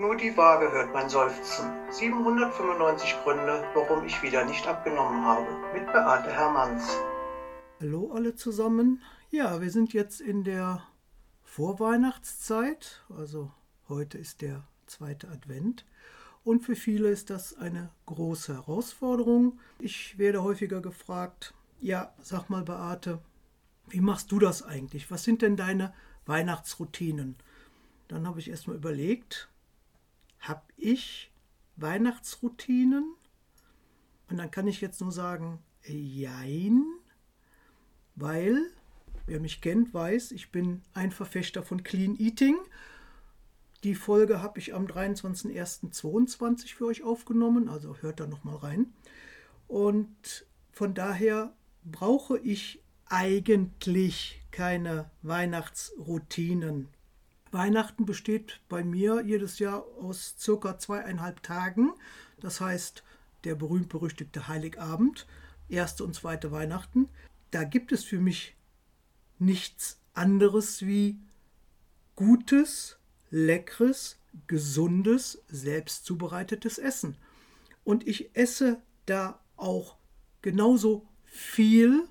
Nur die Waage hört mein Seufzen. 795 Gründe, warum ich wieder nicht abgenommen habe. Mit Beate Hermanns. Hallo alle zusammen. Ja, wir sind jetzt in der Vorweihnachtszeit. Also heute ist der zweite Advent. Und für viele ist das eine große Herausforderung. Ich werde häufiger gefragt, ja, sag mal Beate, wie machst du das eigentlich? Was sind denn deine Weihnachtsroutinen? Dann habe ich erstmal überlegt, habe ich Weihnachtsroutinen? Und dann kann ich jetzt nur sagen, jein, weil, wer mich kennt, weiß, ich bin ein Verfechter von Clean Eating. Die Folge habe ich am 23.01.22 für euch aufgenommen, also hört da nochmal rein. Und von daher brauche ich eigentlich keine Weihnachtsroutinen. Weihnachten besteht bei mir jedes Jahr aus circa zweieinhalb Tagen. Das heißt, der berühmt-berüchtigte Heiligabend, erste und zweite Weihnachten. Da gibt es für mich nichts anderes wie gutes, leckeres, gesundes, selbst zubereitetes Essen. Und ich esse da auch genauso viel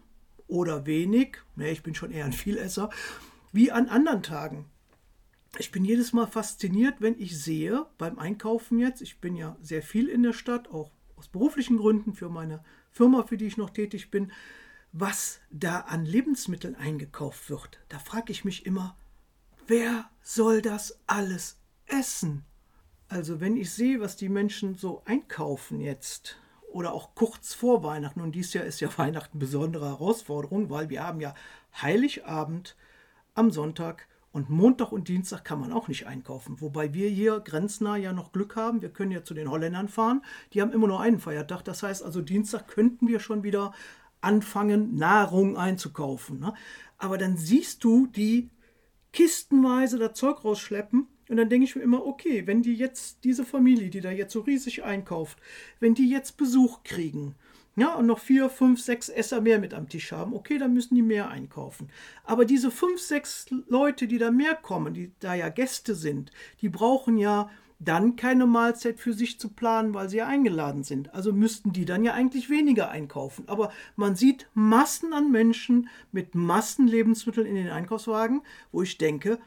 oder wenig, ne, ich bin schon eher ein Vielesser, wie an anderen Tagen. Ich bin jedes Mal fasziniert, wenn ich sehe, beim Einkaufen jetzt, ich bin ja sehr viel in der Stadt, auch aus beruflichen Gründen für meine Firma, für die ich noch tätig bin, was da an Lebensmitteln eingekauft wird. Da frage ich mich immer, wer soll das alles essen? Also wenn ich sehe, was die Menschen so einkaufen jetzt, oder auch kurz vor Weihnachten. Und dieses Jahr ist ja Weihnachten besondere Herausforderung, weil wir haben ja Heiligabend am Sonntag und Montag und Dienstag kann man auch nicht einkaufen. Wobei wir hier grenznah ja noch Glück haben. Wir können ja zu den Holländern fahren. Die haben immer nur einen Feiertag. Das heißt also, Dienstag könnten wir schon wieder anfangen, Nahrung einzukaufen. Ne? Aber dann siehst du die kistenweise das Zeug rausschleppen und dann denke ich mir immer, okay, wenn die jetzt, diese Familie, die da jetzt so riesig einkauft, wenn die jetzt Besuch kriegen, ja, und noch vier, fünf, sechs Esser mehr mit am Tisch haben, okay, dann müssen die mehr einkaufen. Aber diese fünf, sechs Leute, die da mehr kommen, die da ja Gäste sind, die brauchen ja dann keine Mahlzeit für sich zu planen, weil sie ja eingeladen sind. Also müssten die dann ja eigentlich weniger einkaufen. Aber man sieht Massen an Menschen mit Massen Lebensmitteln in den Einkaufswagen, wo ich denke,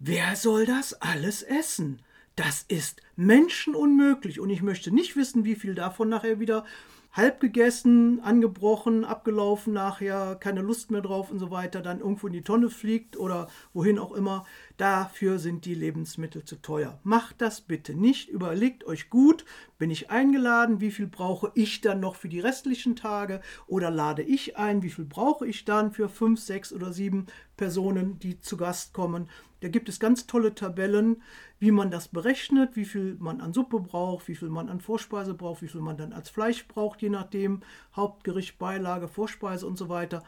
Wer soll das alles essen? Das ist menschenunmöglich und ich möchte nicht wissen, wie viel davon nachher wieder halb gegessen, angebrochen, abgelaufen nachher, keine Lust mehr drauf und so weiter, dann irgendwo in die Tonne fliegt oder wohin auch immer. Dafür sind die Lebensmittel zu teuer. Macht das bitte nicht. Überlegt euch gut, bin ich eingeladen, wie viel brauche ich dann noch für die restlichen Tage oder lade ich ein, wie viel brauche ich dann für fünf, sechs oder sieben Personen, die zu Gast kommen. Da gibt es ganz tolle Tabellen, wie man das berechnet, wie viel man an Suppe braucht, wie viel man an Vorspeise braucht, wie viel man dann als Fleisch braucht, je nachdem, Hauptgericht, Beilage, Vorspeise und so weiter.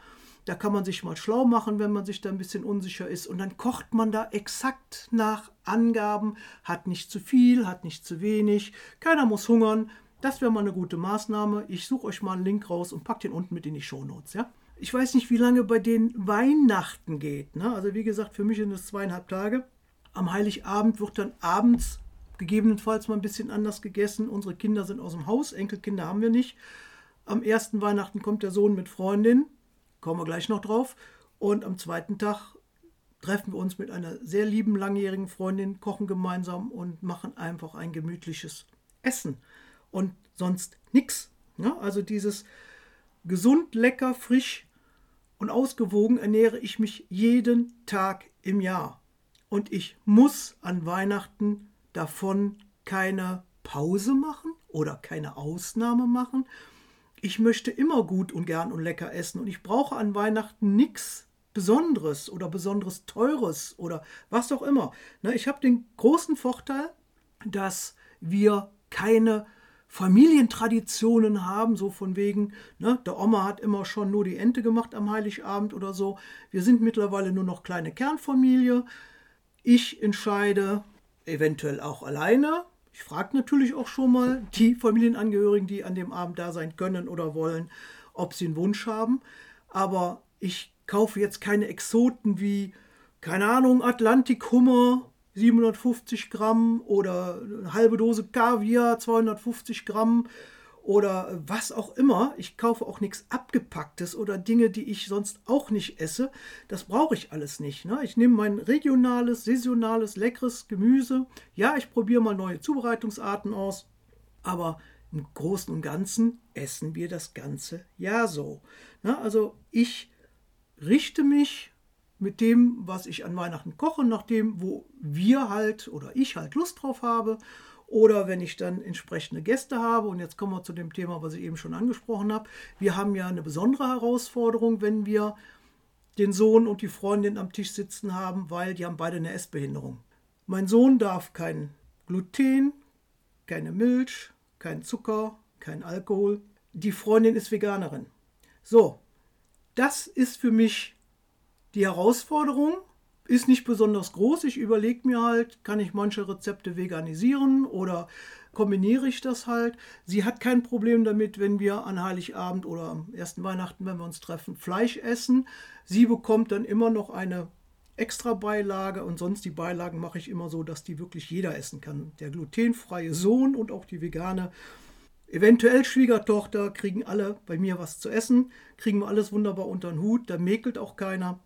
Da kann man sich mal schlau machen, wenn man sich da ein bisschen unsicher ist. Und dann kocht man da exakt nach Angaben, hat nicht zu viel, hat nicht zu wenig, keiner muss hungern. Das wäre mal eine gute Maßnahme. Ich suche euch mal einen Link raus und packe den unten mit in die Shownotes, ja? Ich weiß nicht, wie lange bei den Weihnachten geht. Ne? Also wie gesagt, für mich sind es zweieinhalb Tage. Am Heiligabend wird dann abends gegebenenfalls mal ein bisschen anders gegessen. Unsere Kinder sind aus dem Haus, Enkelkinder haben wir nicht. Am ersten Weihnachten kommt der Sohn mit Freundin, kommen wir gleich noch drauf. Und am zweiten Tag treffen wir uns mit einer sehr lieben langjährigen Freundin, kochen gemeinsam und machen einfach ein gemütliches Essen. Und sonst nichts. Ne? Also dieses gesund, lecker, frisch und ausgewogen ernähre ich mich jeden Tag im Jahr. Und ich muss an Weihnachten davon keine Pause machen oder keine Ausnahme machen. Ich möchte immer gut und gern und lecker essen und ich brauche an Weihnachten nichts Besonderes oder besonderes Teures oder was auch immer. Ne, ich habe den großen Vorteil, dass wir keine Familientraditionen haben, so von wegen, ne, der Oma hat immer schon nur die Ente gemacht am Heiligabend oder so. Wir sind mittlerweile nur noch kleine Kernfamilie. Ich entscheide eventuell auch alleine. Ich frage natürlich auch schon mal die Familienangehörigen, die an dem Abend da sein können oder wollen, ob sie einen Wunsch haben. Aber ich kaufe jetzt keine Exoten wie, keine Ahnung, Atlantikhummer 750 Gramm oder eine halbe Dose Kaviar, 250 Gramm oder was auch immer. Ich kaufe auch nichts Abgepacktes oder Dinge, die ich sonst auch nicht esse. Das brauche ich alles nicht. Ne? Ich nehme mein regionales, saisonales, leckeres Gemüse. Ja, ich probiere mal neue Zubereitungsarten aus. Aber im Großen und Ganzen essen wir das ganze Jahr so. Ne? Also ich richte mich mit dem, was ich an Weihnachten koche, nach dem, wo wir halt oder ich halt Lust drauf habe. Oder wenn ich dann entsprechende Gäste habe, und jetzt kommen wir zu dem Thema, was ich eben schon angesprochen habe. Wir haben ja eine besondere Herausforderung, wenn wir den Sohn und die Freundin am Tisch sitzen haben, weil die haben beide eine Essbehinderung. Mein Sohn darf kein Gluten, keine Milch, kein Zucker, kein Alkohol. Die Freundin ist Veganerin. So, das ist für mich die Herausforderung ist nicht besonders groß. Ich überlege mir halt, kann ich manche Rezepte veganisieren oder kombiniere ich das halt. Sie hat kein Problem damit, wenn wir an Heiligabend oder am ersten Weihnachten, wenn wir uns treffen, Fleisch essen. Sie bekommt dann immer noch eine extra Beilage und sonst die Beilagen mache ich immer so, dass die wirklich jeder essen kann. Der glutenfreie Sohn und auch die vegane Eventuell Schwiegertochter kriegen alle bei mir was zu essen, kriegen wir alles wunderbar unter den Hut, da mäkelt auch keiner.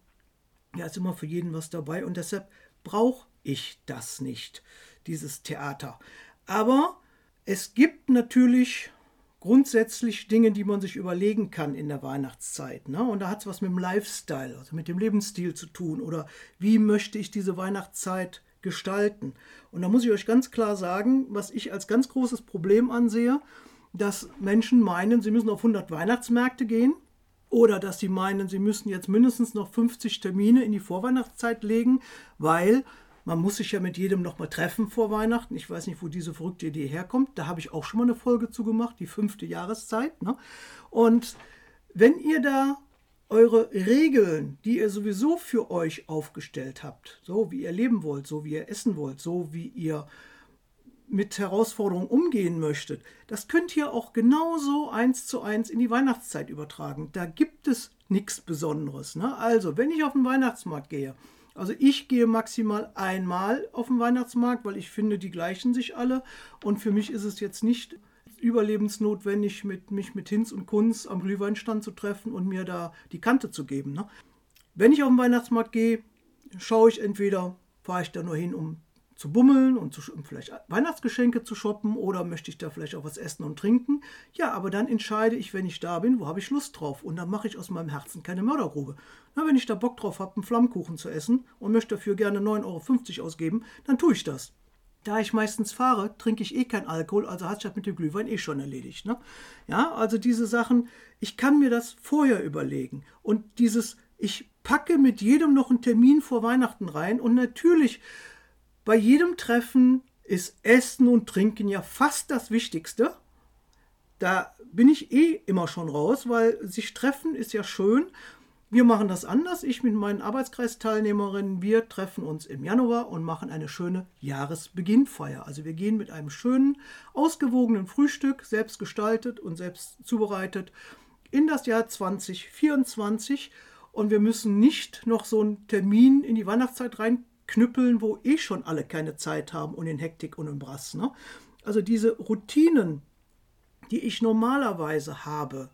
Ja, ist immer für jeden was dabei und deshalb brauche ich das nicht, dieses Theater. Aber es gibt natürlich grundsätzlich Dinge, die man sich überlegen kann in der Weihnachtszeit. Ne? Und da hat es was mit dem Lifestyle, also mit dem Lebensstil zu tun. Oder wie möchte ich diese Weihnachtszeit gestalten? Und da muss ich euch ganz klar sagen, was ich als ganz großes Problem ansehe, dass Menschen meinen, sie müssen auf 100 Weihnachtsmärkte gehen oder dass sie meinen, sie müssen jetzt mindestens noch 50 Termine in die Vorweihnachtszeit legen, weil man muss sich ja mit jedem noch mal treffen vor Weihnachten. Ich weiß nicht, wo diese verrückte Idee herkommt. Da habe ich auch schon mal eine Folge zu gemacht, die fünfte Jahreszeit. Ne? Und wenn ihr da eure Regeln, die ihr sowieso für euch aufgestellt habt, so wie ihr leben wollt, so wie ihr essen wollt, so wie ihr mit Herausforderungen umgehen möchtet, das könnt ihr auch genauso eins zu eins in die Weihnachtszeit übertragen. Da gibt es nichts Besonderes. Ne? Also, wenn ich auf den Weihnachtsmarkt gehe, also ich gehe maximal einmal auf den Weihnachtsmarkt, weil ich finde, die gleichen sich alle. Und für mich ist es jetzt nicht überlebensnotwendig, mit, mich mit Hinz und Kunz am Glühweinstand zu treffen und mir da die Kante zu geben. Ne? Wenn ich auf den Weihnachtsmarkt gehe, schaue ich entweder, fahre ich da nur hin, um zu bummeln und zu, um vielleicht Weihnachtsgeschenke zu shoppen oder möchte ich da vielleicht auch was essen und trinken. Ja, aber dann entscheide ich, wenn ich da bin, wo habe ich Lust drauf. Und dann mache ich aus meinem Herzen keine Mördergrube. Na, wenn ich da Bock drauf habe, einen Flammkuchen zu essen und möchte dafür gerne 9,50 Euro ausgeben, dann tue ich das. Da ich meistens fahre, trinke ich eh kein Alkohol, also hat sich das mit dem Glühwein eh schon erledigt. Ne? Ja, also diese Sachen, ich kann mir das vorher überlegen. Und dieses, ich packe mit jedem noch einen Termin vor Weihnachten rein und natürlich bei jedem Treffen ist Essen und Trinken ja fast das Wichtigste. Da bin ich eh immer schon raus, weil sich treffen ist ja schön. Wir machen das anders. Ich mit meinen Arbeitskreisteilnehmerinnen, wir treffen uns im Januar und machen eine schöne Jahresbeginnfeier. Also wir gehen mit einem schönen, ausgewogenen Frühstück, selbst gestaltet und selbst zubereitet, in das Jahr 2024. Und wir müssen nicht noch so einen Termin in die Weihnachtszeit rein knüppeln, wo eh schon alle keine Zeit haben und in Hektik und in Brass. Ne? Also diese Routinen, die ich normalerweise habe,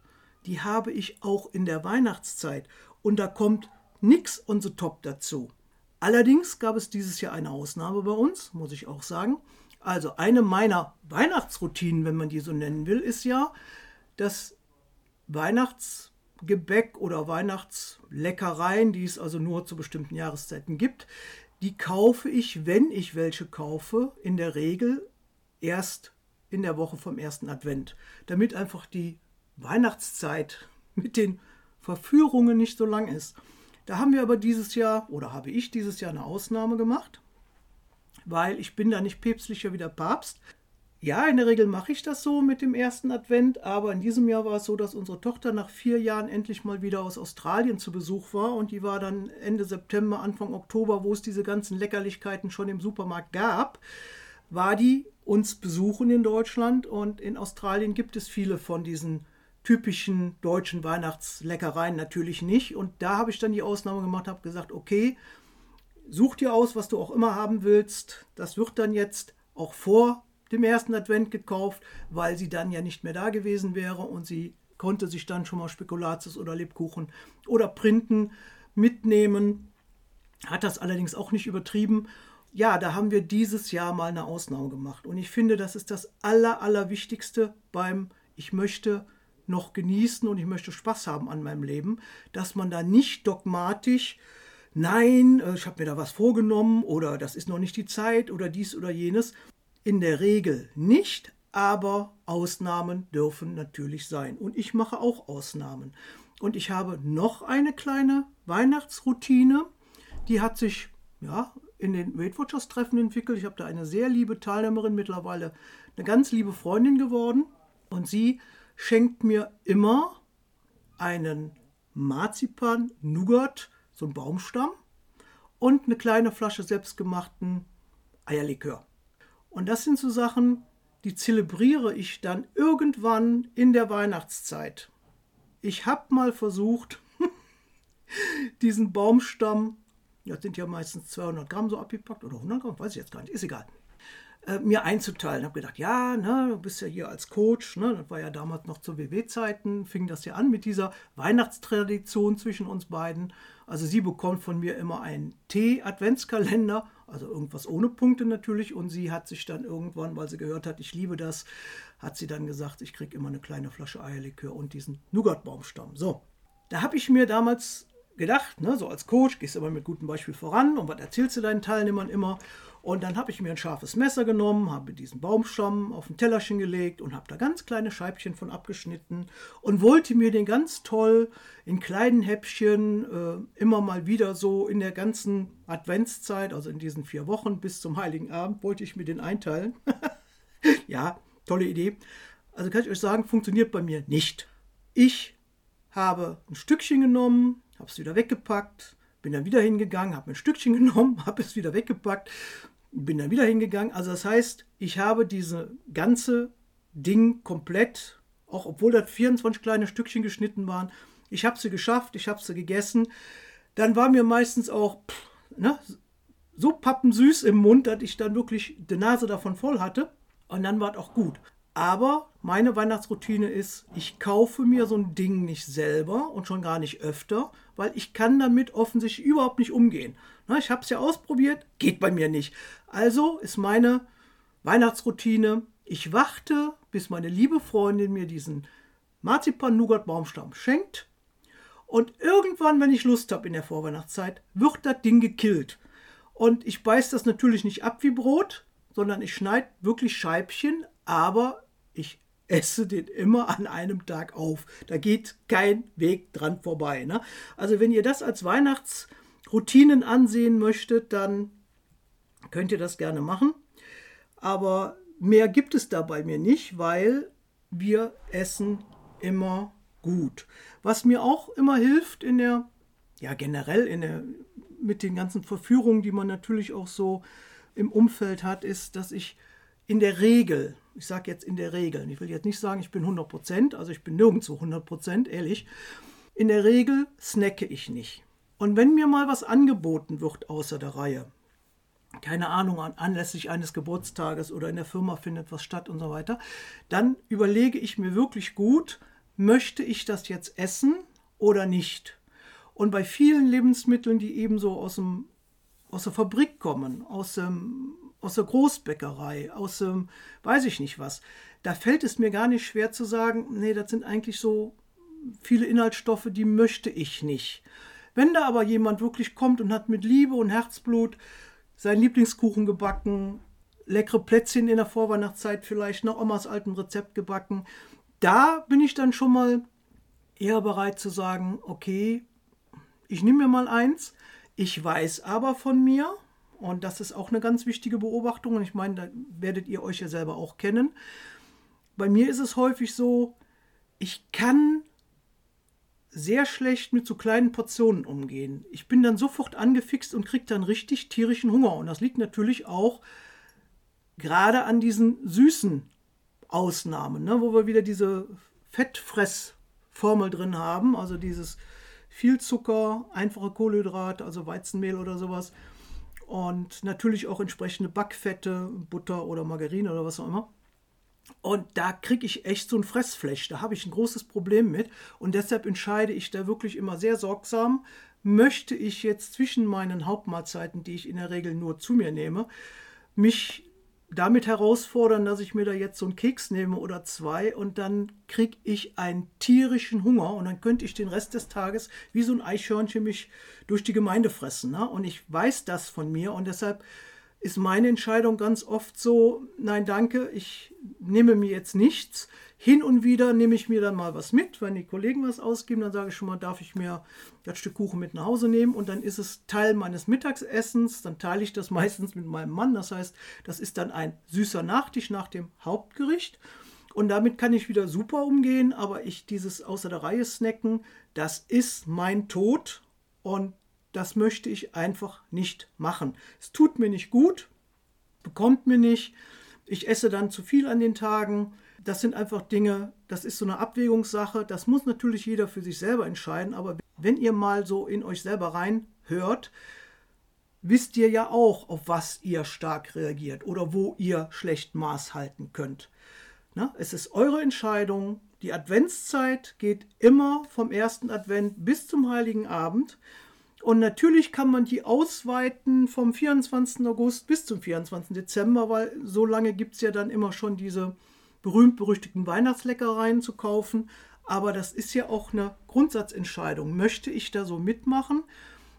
die habe ich auch in der Weihnachtszeit. Und da kommt nichts on the top dazu. Allerdings gab es dieses Jahr eine Ausnahme bei uns, muss ich auch sagen. Also eine meiner Weihnachtsroutinen, wenn man die so nennen will, ist ja das Weihnachtsgebäck oder Weihnachtsleckereien, die es also nur zu bestimmten Jahreszeiten gibt, die kaufe ich, wenn ich welche kaufe, in der Regel erst in der Woche vom ersten Advent, damit einfach die Weihnachtszeit mit den Verführungen nicht so lang ist. Da haben wir aber dieses Jahr oder habe ich dieses Jahr eine Ausnahme gemacht, weil ich bin da nicht päpstlicher wie der Papst. Ja, in der Regel mache ich das so mit dem ersten Advent, aber in diesem Jahr war es so, dass unsere Tochter nach vier Jahren endlich mal wieder aus Australien zu Besuch war und die war dann Ende September, Anfang Oktober, wo es diese ganzen Leckerlichkeiten schon im Supermarkt gab, war die uns besuchen in Deutschland und in Australien gibt es viele von diesen typischen deutschen Weihnachtsleckereien natürlich nicht und da habe ich dann die Ausnahme gemacht, habe gesagt, okay, such dir aus, was du auch immer haben willst. Das wird dann jetzt auch vor dem ersten Advent gekauft, weil sie dann ja nicht mehr da gewesen wäre und sie konnte sich dann schon mal Spekulatius oder Lebkuchen oder Printen mitnehmen. Hat das allerdings auch nicht übertrieben. Ja, da haben wir dieses Jahr mal eine Ausnahme gemacht. Und ich finde, das ist das Aller, Allerwichtigste beim Ich möchte noch genießen und ich möchte Spaß haben an meinem Leben, dass man da nicht dogmatisch, nein, äh, ich habe mir da was vorgenommen oder das ist noch nicht die Zeit oder dies oder jenes. In der Regel nicht, aber Ausnahmen dürfen natürlich sein. Und ich mache auch Ausnahmen. Und ich habe noch eine kleine Weihnachtsroutine, die hat sich ja, in den Weight Watchers Treffen entwickelt. Ich habe da eine sehr liebe Teilnehmerin, mittlerweile eine ganz liebe Freundin geworden. Und sie schenkt mir immer einen Marzipan Nougat, so einen Baumstamm und eine kleine Flasche selbstgemachten Eierlikör. Und das sind so Sachen, die zelebriere ich dann irgendwann in der Weihnachtszeit. Ich habe mal versucht, diesen Baumstamm, das sind ja meistens 200 Gramm so abgepackt oder 100 Gramm, weiß ich jetzt gar nicht, ist egal, äh, mir einzuteilen. Habe gedacht, ja, ne, du bist ja hier als Coach, ne, das war ja damals noch zu WW-Zeiten, fing das ja an mit dieser Weihnachtstradition zwischen uns beiden. Also sie bekommt von mir immer einen Tee-Adventskalender, also irgendwas ohne Punkte natürlich. Und sie hat sich dann irgendwann, weil sie gehört hat, ich liebe das, hat sie dann gesagt, ich kriege immer eine kleine Flasche Eierlikör und diesen Nougat-Baumstamm. So, da habe ich mir damals gedacht, ne, so als Coach gehst du immer mit gutem Beispiel voran und was erzählst du deinen Teilnehmern immer? Und dann habe ich mir ein scharfes Messer genommen, habe diesen Baumstamm auf ein Tellerchen gelegt und habe da ganz kleine Scheibchen von abgeschnitten und wollte mir den ganz toll in kleinen Häppchen äh, immer mal wieder so in der ganzen Adventszeit, also in diesen vier Wochen bis zum Heiligen Abend, wollte ich mir den einteilen. ja, tolle Idee. Also kann ich euch sagen, funktioniert bei mir nicht. Ich habe ein Stückchen genommen, habe es wieder weggepackt, bin dann wieder hingegangen, habe ein Stückchen genommen, habe es wieder weggepackt bin dann wieder hingegangen. Also das heißt, ich habe diese ganze Ding komplett, auch obwohl das 24 kleine Stückchen geschnitten waren, ich habe sie geschafft, ich habe sie gegessen. Dann war mir meistens auch pff, ne, so pappensüß im Mund, dass ich dann wirklich die Nase davon voll hatte. Und dann war es auch gut. Aber meine Weihnachtsroutine ist, ich kaufe mir so ein Ding nicht selber und schon gar nicht öfter, weil ich kann damit offensichtlich überhaupt nicht umgehen. Ich habe es ja ausprobiert, geht bei mir nicht. Also ist meine Weihnachtsroutine, ich warte, bis meine liebe Freundin mir diesen Marzipan-Nougat-Baumstamm schenkt. Und irgendwann, wenn ich Lust habe in der Vorweihnachtszeit, wird das Ding gekillt. Und ich beiß das natürlich nicht ab wie Brot, sondern ich schneide wirklich Scheibchen, aber ich esse den immer an einem Tag auf. Da geht kein Weg dran vorbei. Ne? Also wenn ihr das als Weihnachtsroutinen ansehen möchtet, dann könnt ihr das gerne machen. Aber mehr gibt es da bei mir nicht, weil wir essen immer gut. Was mir auch immer hilft in der, ja generell in der, mit den ganzen Verführungen, die man natürlich auch so im Umfeld hat, ist, dass ich in der Regel, ich sage jetzt in der Regel, ich will jetzt nicht sagen, ich bin 100 Prozent, also ich bin nirgendwo 100 Prozent, ehrlich, in der Regel snacke ich nicht. Und wenn mir mal was angeboten wird außer der Reihe, keine Ahnung, anlässlich eines Geburtstages oder in der Firma findet was statt und so weiter, dann überlege ich mir wirklich gut, möchte ich das jetzt essen oder nicht? Und bei vielen Lebensmitteln, die eben so aus, dem, aus der Fabrik kommen, aus, dem, aus der Großbäckerei, aus dem, weiß ich nicht was, da fällt es mir gar nicht schwer zu sagen, nee, das sind eigentlich so viele Inhaltsstoffe, die möchte ich nicht. Wenn da aber jemand wirklich kommt und hat mit Liebe und Herzblut seinen Lieblingskuchen gebacken, leckere Plätzchen in der Vorweihnachtszeit vielleicht nach Omas altem Rezept gebacken. Da bin ich dann schon mal eher bereit zu sagen, okay, ich nehme mir mal eins. Ich weiß aber von mir, und das ist auch eine ganz wichtige Beobachtung, und ich meine, da werdet ihr euch ja selber auch kennen. Bei mir ist es häufig so, ich kann sehr schlecht mit so kleinen Portionen umgehen. Ich bin dann sofort angefixt und kriege dann richtig tierischen Hunger. Und das liegt natürlich auch gerade an diesen süßen Ausnahmen, ne, wo wir wieder diese Fettfressformel drin haben, also dieses viel Zucker, einfache Kohlenhydrate, also Weizenmehl oder sowas. Und natürlich auch entsprechende Backfette, Butter oder Margarine oder was auch immer. Und da kriege ich echt so ein Fressfleisch. Da habe ich ein großes Problem mit. Und deshalb entscheide ich da wirklich immer sehr sorgsam. Möchte ich jetzt zwischen meinen Hauptmahlzeiten, die ich in der Regel nur zu mir nehme, mich damit herausfordern, dass ich mir da jetzt so einen Keks nehme oder zwei und dann kriege ich einen tierischen Hunger und dann könnte ich den Rest des Tages wie so ein Eichhörnchen mich durch die Gemeinde fressen. Ne? Und ich weiß das von mir und deshalb ist meine Entscheidung ganz oft so, nein danke, ich nehme mir jetzt nichts. Hin und wieder nehme ich mir dann mal was mit, wenn die Kollegen was ausgeben, dann sage ich schon mal, darf ich mir das Stück Kuchen mit nach Hause nehmen und dann ist es Teil meines Mittagsessens, dann teile ich das meistens mit meinem Mann, das heißt, das ist dann ein süßer Nachtisch nach dem Hauptgericht. Und damit kann ich wieder super umgehen, aber ich dieses außer der Reihe snacken, das ist mein Tod und das möchte ich einfach nicht machen. Es tut mir nicht gut, bekommt mir nicht. Ich esse dann zu viel an den Tagen. Das sind einfach Dinge, das ist so eine Abwägungssache. Das muss natürlich jeder für sich selber entscheiden. Aber wenn ihr mal so in euch selber reinhört, wisst ihr ja auch, auf was ihr stark reagiert oder wo ihr schlecht Maß halten könnt. Na, es ist eure Entscheidung. Die Adventszeit geht immer vom ersten Advent bis zum heiligen Abend. Und natürlich kann man die ausweiten vom 24. August bis zum 24. Dezember, weil so lange gibt es ja dann immer schon diese berühmt-berüchtigten Weihnachtsleckereien zu kaufen. Aber das ist ja auch eine Grundsatzentscheidung. Möchte ich da so mitmachen?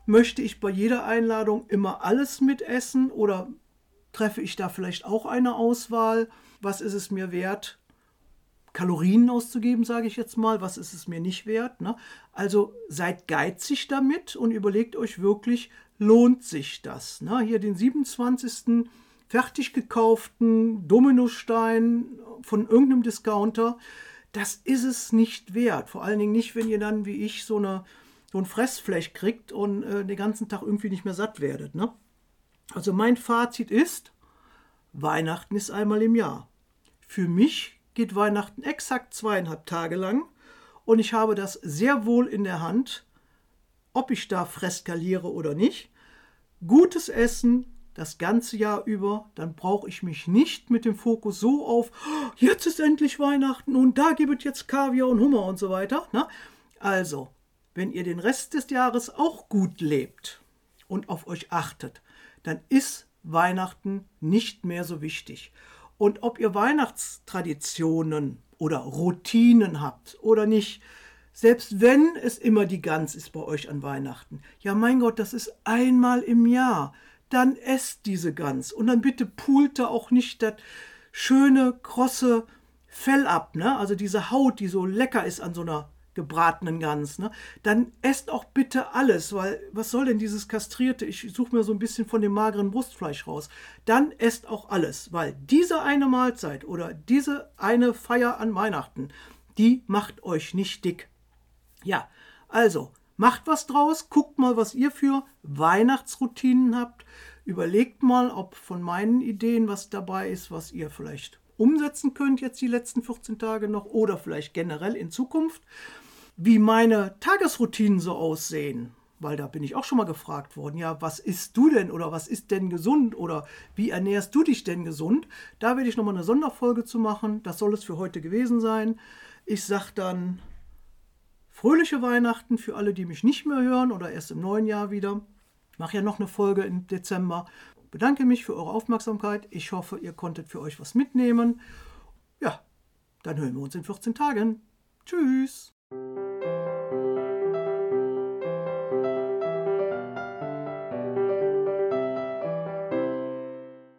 Möchte ich bei jeder Einladung immer alles mitessen oder treffe ich da vielleicht auch eine Auswahl? Was ist es mir wert, Kalorien auszugeben, sage ich jetzt mal. Was ist es mir nicht wert? Ne? Also seid geizig damit und überlegt euch wirklich, lohnt sich das? Ne? Hier den 27. fertig gekauften Dominostein von irgendeinem Discounter, das ist es nicht wert. Vor allen Dingen nicht, wenn ihr dann wie ich so, eine, so ein Fressfleisch kriegt und äh, den ganzen Tag irgendwie nicht mehr satt werdet. Ne? Also mein Fazit ist, Weihnachten ist einmal im Jahr. Für mich geht Weihnachten exakt zweieinhalb Tage lang und ich habe das sehr wohl in der Hand, ob ich da freskaliere oder nicht. Gutes Essen das ganze Jahr über, dann brauche ich mich nicht mit dem Fokus so auf, oh, jetzt ist endlich Weihnachten und da gibt es jetzt Kaviar und Hummer und so weiter. Ne? Also, wenn ihr den Rest des Jahres auch gut lebt und auf euch achtet, dann ist Weihnachten nicht mehr so wichtig. Und ob ihr Weihnachtstraditionen oder Routinen habt oder nicht, selbst wenn es immer die Gans ist bei euch an Weihnachten, ja mein Gott, das ist einmal im Jahr, dann esst diese Gans und dann bitte pult da auch nicht das schöne, krosse Fell ab, ne? also diese Haut, die so lecker ist an so einer gebratenen Gans, ne? dann esst auch bitte alles, weil was soll denn dieses kastrierte, ich suche mir so ein bisschen von dem mageren Brustfleisch raus, dann esst auch alles, weil diese eine Mahlzeit oder diese eine Feier an Weihnachten, die macht euch nicht dick. Ja, also macht was draus, guckt mal, was ihr für Weihnachtsroutinen habt, überlegt mal, ob von meinen Ideen was dabei ist, was ihr vielleicht umsetzen könnt jetzt die letzten 14 Tage noch oder vielleicht generell in Zukunft wie meine Tagesroutinen so aussehen, weil da bin ich auch schon mal gefragt worden, ja, was isst du denn oder was ist denn gesund oder wie ernährst du dich denn gesund? Da werde ich nochmal eine Sonderfolge zu machen. Das soll es für heute gewesen sein. Ich sage dann fröhliche Weihnachten für alle, die mich nicht mehr hören oder erst im neuen Jahr wieder. Ich mache ja noch eine Folge im Dezember. Bedanke mich für eure Aufmerksamkeit. Ich hoffe, ihr konntet für euch was mitnehmen. Ja, dann hören wir uns in 14 Tagen. Tschüss.